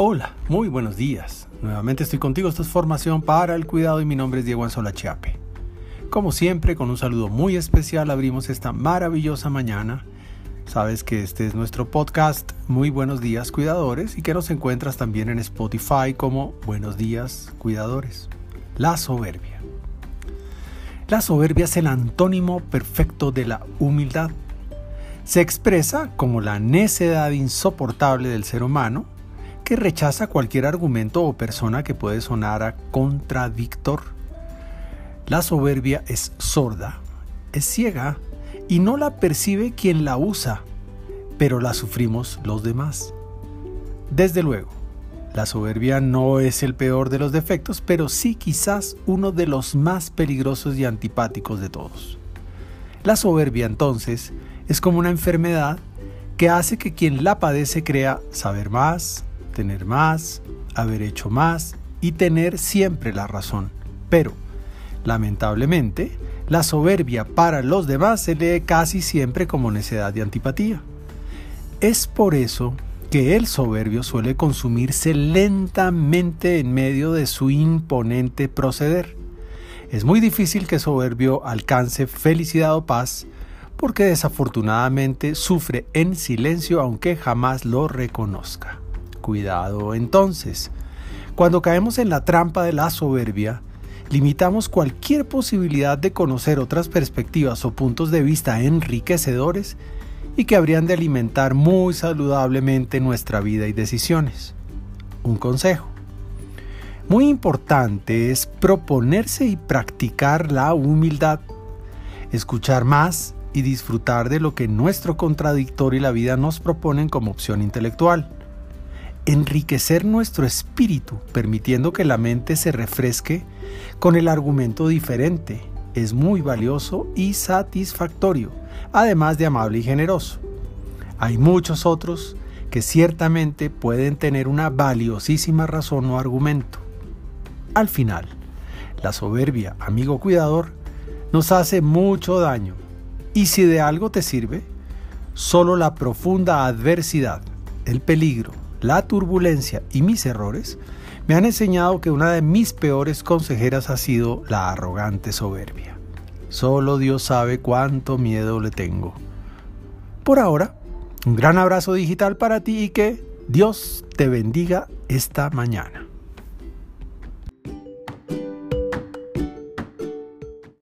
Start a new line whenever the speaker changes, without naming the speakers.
Hola, muy buenos días. Nuevamente estoy contigo, esta es Formación para el Cuidado y mi nombre es Diego Anzola Chiape. Como siempre, con un saludo muy especial abrimos esta maravillosa mañana. Sabes que este es nuestro podcast Muy Buenos Días Cuidadores y que nos encuentras también en Spotify como Buenos Días Cuidadores. La soberbia. La soberbia es el antónimo perfecto de la humildad. Se expresa como la necedad insoportable del ser humano que rechaza cualquier argumento o persona que puede sonar a contradictor. La soberbia es sorda, es ciega y no la percibe quien la usa, pero la sufrimos los demás. Desde luego, la soberbia no es el peor de los defectos, pero sí quizás uno de los más peligrosos y antipáticos de todos. La soberbia entonces es como una enfermedad que hace que quien la padece crea saber más, tener más, haber hecho más y tener siempre la razón. Pero, lamentablemente, la soberbia para los demás se lee casi siempre como necedad y antipatía. Es por eso que el soberbio suele consumirse lentamente en medio de su imponente proceder. Es muy difícil que soberbio alcance felicidad o paz, porque desafortunadamente sufre en silencio aunque jamás lo reconozca. Cuidado entonces. Cuando caemos en la trampa de la soberbia, limitamos cualquier posibilidad de conocer otras perspectivas o puntos de vista enriquecedores y que habrían de alimentar muy saludablemente nuestra vida y decisiones. Un consejo. Muy importante es proponerse y practicar la humildad, escuchar más y disfrutar de lo que nuestro contradictor y la vida nos proponen como opción intelectual enriquecer nuestro espíritu, permitiendo que la mente se refresque con el argumento diferente. Es muy valioso y satisfactorio, además de amable y generoso. Hay muchos otros que ciertamente pueden tener una valiosísima razón o argumento. Al final, la soberbia, amigo cuidador, nos hace mucho daño y si de algo te sirve, solo la profunda adversidad, el peligro, la turbulencia y mis errores me han enseñado que una de mis peores consejeras ha sido la arrogante soberbia. Solo Dios sabe cuánto miedo le tengo. Por ahora, un gran abrazo digital para ti y que Dios te bendiga esta mañana.